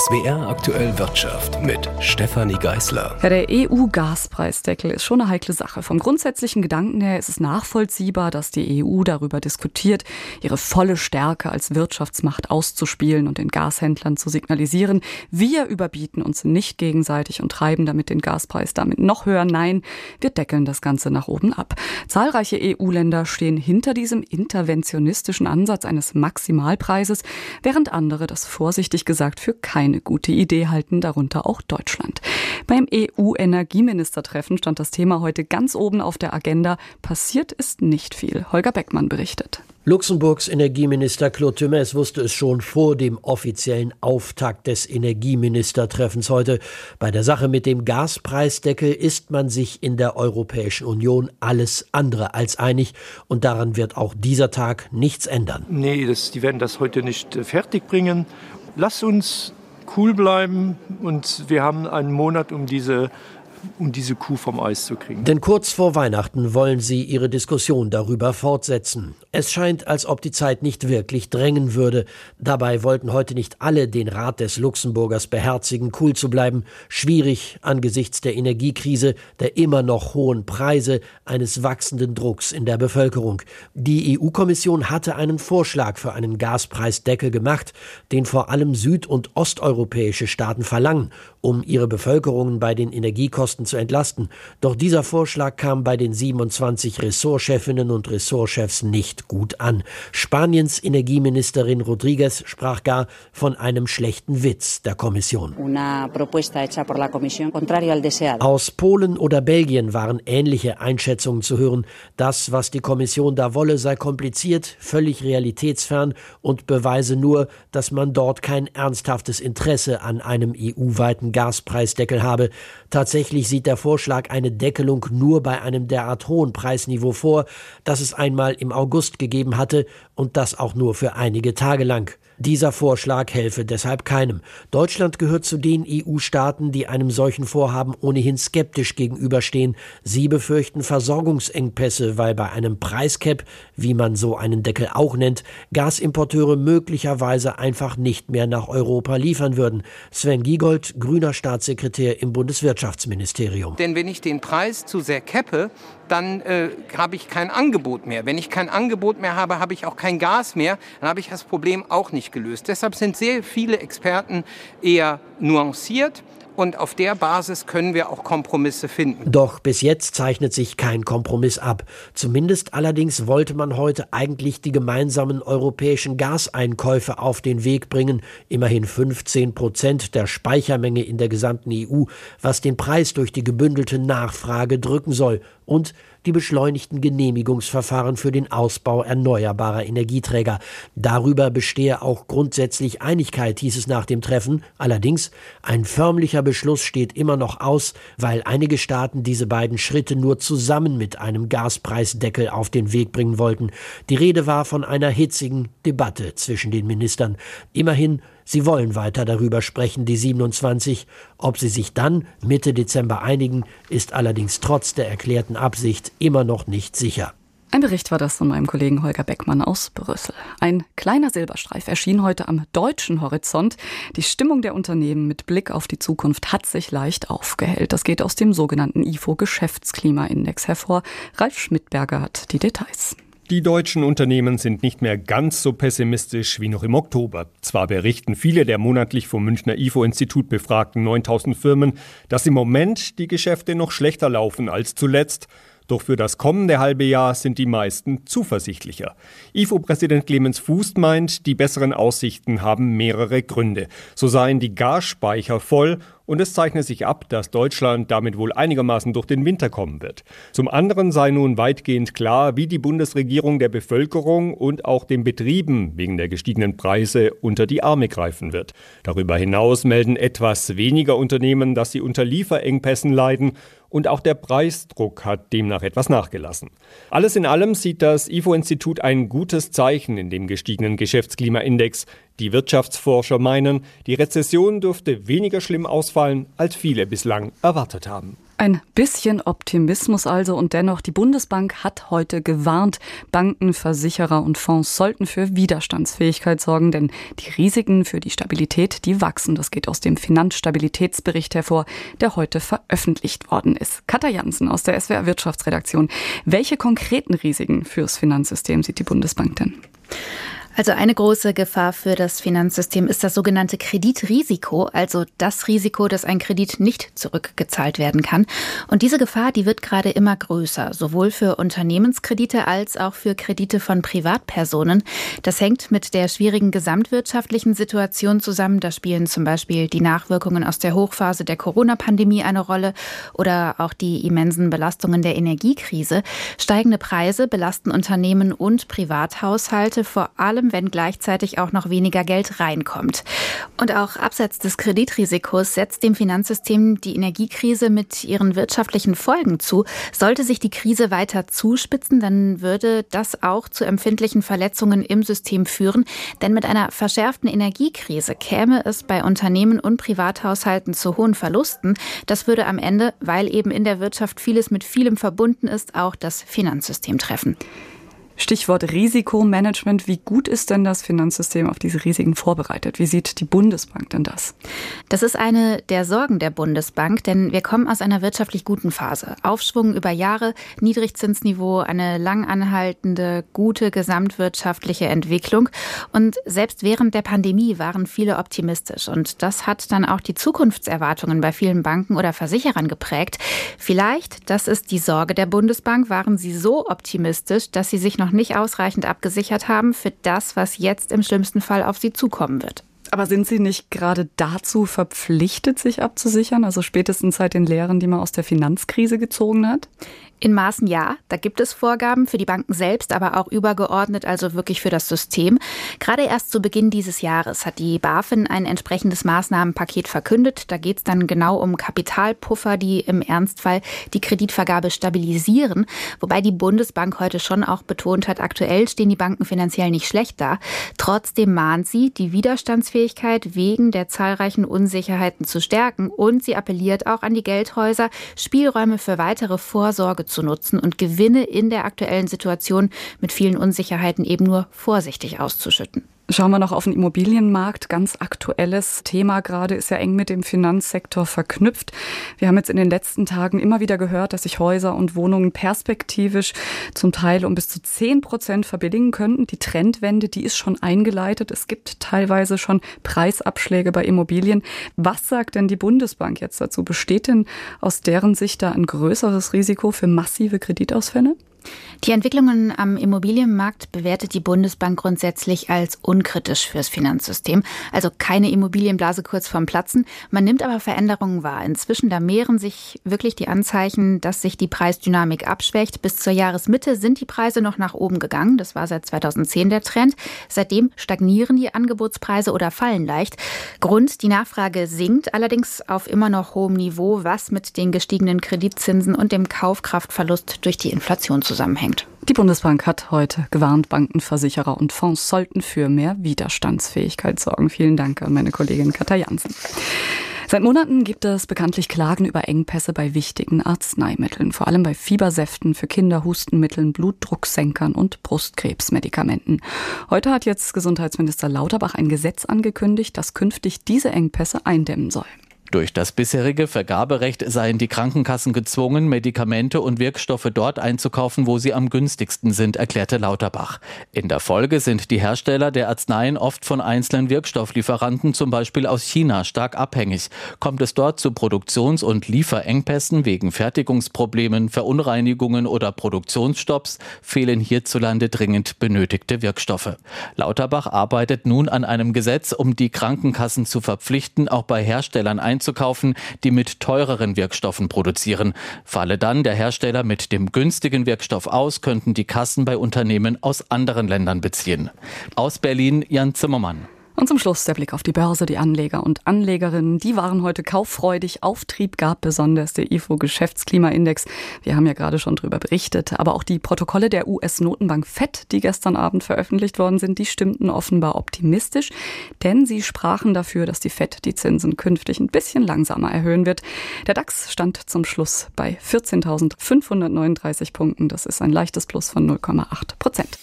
SWR aktuell Wirtschaft mit Stefanie Geißler. Ja, der EU-Gaspreisdeckel ist schon eine heikle Sache. Vom grundsätzlichen Gedanken her ist es nachvollziehbar, dass die EU darüber diskutiert, ihre volle Stärke als Wirtschaftsmacht auszuspielen und den Gashändlern zu signalisieren, wir überbieten uns nicht gegenseitig und treiben damit den Gaspreis damit noch höher. Nein, wir deckeln das Ganze nach oben ab. Zahlreiche EU-Länder stehen hinter diesem interventionistischen Ansatz eines Maximalpreises, während andere das vorsichtig gesagt für keine gute Idee halten, darunter auch Deutschland. Beim EU-Energieministertreffen stand das Thema heute ganz oben auf der Agenda. Passiert ist nicht viel. Holger Beckmann berichtet. Luxemburgs Energieminister Claude Thumès wusste es schon vor dem offiziellen Auftakt des Energieministertreffens heute. Bei der Sache mit dem Gaspreisdeckel ist man sich in der Europäischen Union alles andere als einig und daran wird auch dieser Tag nichts ändern. Nee, das, die werden das heute nicht äh, fertig bringen. Lass uns cool bleiben und wir haben einen Monat, um diese um diese Kuh vom Eis zu kriegen. Denn kurz vor Weihnachten wollen sie ihre Diskussion darüber fortsetzen. Es scheint, als ob die Zeit nicht wirklich drängen würde. Dabei wollten heute nicht alle den Rat des Luxemburgers beherzigen, cool zu bleiben. Schwierig angesichts der Energiekrise, der immer noch hohen Preise, eines wachsenden Drucks in der Bevölkerung. Die EU-Kommission hatte einen Vorschlag für einen Gaspreisdeckel gemacht, den vor allem süd- und osteuropäische Staaten verlangen, um ihre Bevölkerungen bei den Energiekosten Kosten zu entlasten. Doch dieser Vorschlag kam bei den 27 Ressortchefinnen und Ressortchefs nicht gut an. Spaniens Energieministerin Rodriguez sprach gar von einem schlechten Witz der Kommission. Aus Polen oder Belgien waren ähnliche Einschätzungen zu hören. Das, was die Kommission da wolle, sei kompliziert, völlig realitätsfern und beweise nur, dass man dort kein ernsthaftes Interesse an einem EU-weiten Gaspreisdeckel habe. Tatsächlich Tatsächlich sieht der Vorschlag eine Deckelung nur bei einem derart hohen Preisniveau vor, das es einmal im August gegeben hatte und das auch nur für einige Tage lang. Dieser Vorschlag helfe deshalb keinem. Deutschland gehört zu den EU-Staaten, die einem solchen Vorhaben ohnehin skeptisch gegenüberstehen. Sie befürchten Versorgungsengpässe, weil bei einem Preiscap, wie man so einen Deckel auch nennt, Gasimporteure möglicherweise einfach nicht mehr nach Europa liefern würden. Sven Giegold, grüner Staatssekretär im Bundeswirtschaftsministerium. Denn wenn ich den Preis zu sehr cappe, dann äh, habe ich kein Angebot mehr. Wenn ich kein Angebot mehr habe, habe ich auch kein Gas mehr. Dann habe ich das Problem auch nicht gelöst. Deshalb sind sehr viele Experten eher nuanciert und auf der Basis können wir auch Kompromisse finden. Doch bis jetzt zeichnet sich kein Kompromiss ab. Zumindest allerdings wollte man heute eigentlich die gemeinsamen europäischen Gaseinkäufe auf den Weg bringen. Immerhin 15 Prozent der Speichermenge in der gesamten EU, was den Preis durch die gebündelte Nachfrage drücken soll. Und die beschleunigten Genehmigungsverfahren für den Ausbau erneuerbarer Energieträger. Darüber bestehe auch grundsätzlich Einigkeit, hieß es nach dem Treffen. Allerdings, ein förmlicher Beschluss steht immer noch aus, weil einige Staaten diese beiden Schritte nur zusammen mit einem Gaspreisdeckel auf den Weg bringen wollten. Die Rede war von einer hitzigen Debatte zwischen den Ministern. Immerhin Sie wollen weiter darüber sprechen, die 27. Ob sie sich dann Mitte Dezember einigen, ist allerdings trotz der erklärten Absicht immer noch nicht sicher. Ein Bericht war das von meinem Kollegen Holger Beckmann aus Brüssel. Ein kleiner Silberstreif erschien heute am deutschen Horizont. Die Stimmung der Unternehmen mit Blick auf die Zukunft hat sich leicht aufgehellt. Das geht aus dem sogenannten IFO Geschäftsklimaindex hervor. Ralf Schmidberger hat die Details. Die deutschen Unternehmen sind nicht mehr ganz so pessimistisch wie noch im Oktober. Zwar berichten viele der monatlich vom Münchner IFO-Institut befragten 9000 Firmen, dass im Moment die Geschäfte noch schlechter laufen als zuletzt. Doch für das kommende halbe Jahr sind die meisten zuversichtlicher. IFO-Präsident Clemens Fuß meint, die besseren Aussichten haben mehrere Gründe. So seien die Gasspeicher voll und es zeichne sich ab, dass Deutschland damit wohl einigermaßen durch den Winter kommen wird. Zum anderen sei nun weitgehend klar, wie die Bundesregierung der Bevölkerung und auch den Betrieben wegen der gestiegenen Preise unter die Arme greifen wird. Darüber hinaus melden etwas weniger Unternehmen, dass sie unter Lieferengpässen leiden und auch der Preisdruck hat demnach etwas nachgelassen. Alles in allem sieht das IFO-Institut ein gutes Zeichen in dem gestiegenen Geschäftsklimaindex. Die Wirtschaftsforscher meinen, die Rezession dürfte weniger schlimm ausfallen, als viele bislang erwartet haben. Ein bisschen Optimismus also und dennoch, die Bundesbank hat heute gewarnt, Banken, Versicherer und Fonds sollten für Widerstandsfähigkeit sorgen, denn die Risiken für die Stabilität, die wachsen. Das geht aus dem Finanzstabilitätsbericht hervor, der heute veröffentlicht worden ist. Katja Jansen aus der SWR Wirtschaftsredaktion. Welche konkreten Risiken fürs Finanzsystem sieht die Bundesbank denn? Also eine große Gefahr für das Finanzsystem ist das sogenannte Kreditrisiko, also das Risiko, dass ein Kredit nicht zurückgezahlt werden kann. Und diese Gefahr, die wird gerade immer größer, sowohl für Unternehmenskredite als auch für Kredite von Privatpersonen. Das hängt mit der schwierigen gesamtwirtschaftlichen Situation zusammen. Da spielen zum Beispiel die Nachwirkungen aus der Hochphase der Corona-Pandemie eine Rolle oder auch die immensen Belastungen der Energiekrise. Steigende Preise belasten Unternehmen und Privathaushalte vor allem wenn gleichzeitig auch noch weniger Geld reinkommt. Und auch abseits des Kreditrisikos setzt dem Finanzsystem die Energiekrise mit ihren wirtschaftlichen Folgen zu. Sollte sich die Krise weiter zuspitzen, dann würde das auch zu empfindlichen Verletzungen im System führen. Denn mit einer verschärften Energiekrise käme es bei Unternehmen und Privathaushalten zu hohen Verlusten. Das würde am Ende, weil eben in der Wirtschaft vieles mit vielem verbunden ist, auch das Finanzsystem treffen. Stichwort Risikomanagement. Wie gut ist denn das Finanzsystem auf diese Risiken vorbereitet? Wie sieht die Bundesbank denn das? Das ist eine der Sorgen der Bundesbank, denn wir kommen aus einer wirtschaftlich guten Phase. Aufschwung über Jahre, Niedrigzinsniveau, eine lang anhaltende, gute gesamtwirtschaftliche Entwicklung. Und selbst während der Pandemie waren viele optimistisch. Und das hat dann auch die Zukunftserwartungen bei vielen Banken oder Versicherern geprägt. Vielleicht, das ist die Sorge der Bundesbank, waren sie so optimistisch, dass sie sich noch noch nicht ausreichend abgesichert haben für das, was jetzt im schlimmsten Fall auf sie zukommen wird. Aber sind Sie nicht gerade dazu verpflichtet, sich abzusichern? Also spätestens seit den Lehren, die man aus der Finanzkrise gezogen hat? In Maßen ja, da gibt es Vorgaben für die Banken selbst, aber auch übergeordnet, also wirklich für das System. Gerade erst zu Beginn dieses Jahres hat die BaFin ein entsprechendes Maßnahmenpaket verkündet. Da geht es dann genau um Kapitalpuffer, die im Ernstfall die Kreditvergabe stabilisieren. Wobei die Bundesbank heute schon auch betont hat, aktuell stehen die Banken finanziell nicht schlecht da. Trotzdem mahnt sie, die Widerstandsfähigkeit wegen der zahlreichen Unsicherheiten zu stärken und sie appelliert auch an die Geldhäuser, Spielräume für weitere Vorsorge zu nutzen und Gewinne in der aktuellen Situation mit vielen Unsicherheiten eben nur vorsichtig auszuschütten. Schauen wir noch auf den Immobilienmarkt. Ganz aktuelles Thema gerade ist ja eng mit dem Finanzsektor verknüpft. Wir haben jetzt in den letzten Tagen immer wieder gehört, dass sich Häuser und Wohnungen perspektivisch zum Teil um bis zu zehn Prozent verbilligen könnten. Die Trendwende, die ist schon eingeleitet. Es gibt teilweise schon Preisabschläge bei Immobilien. Was sagt denn die Bundesbank jetzt dazu? Besteht denn aus deren Sicht da ein größeres Risiko für massive Kreditausfälle? Die Entwicklungen am Immobilienmarkt bewertet die Bundesbank grundsätzlich als unkritisch fürs Finanzsystem. Also keine Immobilienblase kurz vorm Platzen. Man nimmt aber Veränderungen wahr. Inzwischen da mehren sich wirklich die Anzeichen, dass sich die Preisdynamik abschwächt. Bis zur Jahresmitte sind die Preise noch nach oben gegangen. Das war seit 2010 der Trend. Seitdem stagnieren die Angebotspreise oder fallen leicht. Grund, die Nachfrage sinkt allerdings auf immer noch hohem Niveau, was mit den gestiegenen Kreditzinsen und dem Kaufkraftverlust durch die Inflation zusammenhängt. Die Bundesbank hat heute gewarnt, Banken, Versicherer und Fonds sollten für mehr Widerstandsfähigkeit sorgen. Vielen Dank an meine Kollegin Katja Jansen. Seit Monaten gibt es bekanntlich Klagen über Engpässe bei wichtigen Arzneimitteln, vor allem bei Fiebersäften für Kinder, Hustenmitteln, Blutdrucksenkern und Brustkrebsmedikamenten. Heute hat jetzt Gesundheitsminister Lauterbach ein Gesetz angekündigt, das künftig diese Engpässe eindämmen soll. Durch das bisherige Vergaberecht seien die Krankenkassen gezwungen, Medikamente und Wirkstoffe dort einzukaufen, wo sie am günstigsten sind, erklärte Lauterbach. In der Folge sind die Hersteller der Arzneien oft von einzelnen Wirkstofflieferanten, zum Beispiel aus China, stark abhängig. Kommt es dort zu Produktions- und Lieferengpässen wegen Fertigungsproblemen, Verunreinigungen oder Produktionsstopps, fehlen hierzulande dringend benötigte Wirkstoffe. Lauterbach arbeitet nun an einem Gesetz, um die Krankenkassen zu verpflichten, auch bei Herstellern einzukaufen einzukaufen, die mit teureren Wirkstoffen produzieren. Falle dann der Hersteller mit dem günstigen Wirkstoff aus, könnten die Kassen bei Unternehmen aus anderen Ländern beziehen. Aus Berlin Jan Zimmermann. Und zum Schluss der Blick auf die Börse. Die Anleger und Anlegerinnen, die waren heute kauffreudig. Auftrieb gab besonders der IFO Geschäftsklimaindex. Wir haben ja gerade schon darüber berichtet. Aber auch die Protokolle der US-Notenbank FED, die gestern Abend veröffentlicht worden sind, die stimmten offenbar optimistisch. Denn sie sprachen dafür, dass die FED die Zinsen künftig ein bisschen langsamer erhöhen wird. Der DAX stand zum Schluss bei 14.539 Punkten. Das ist ein leichtes Plus von 0,8 Prozent.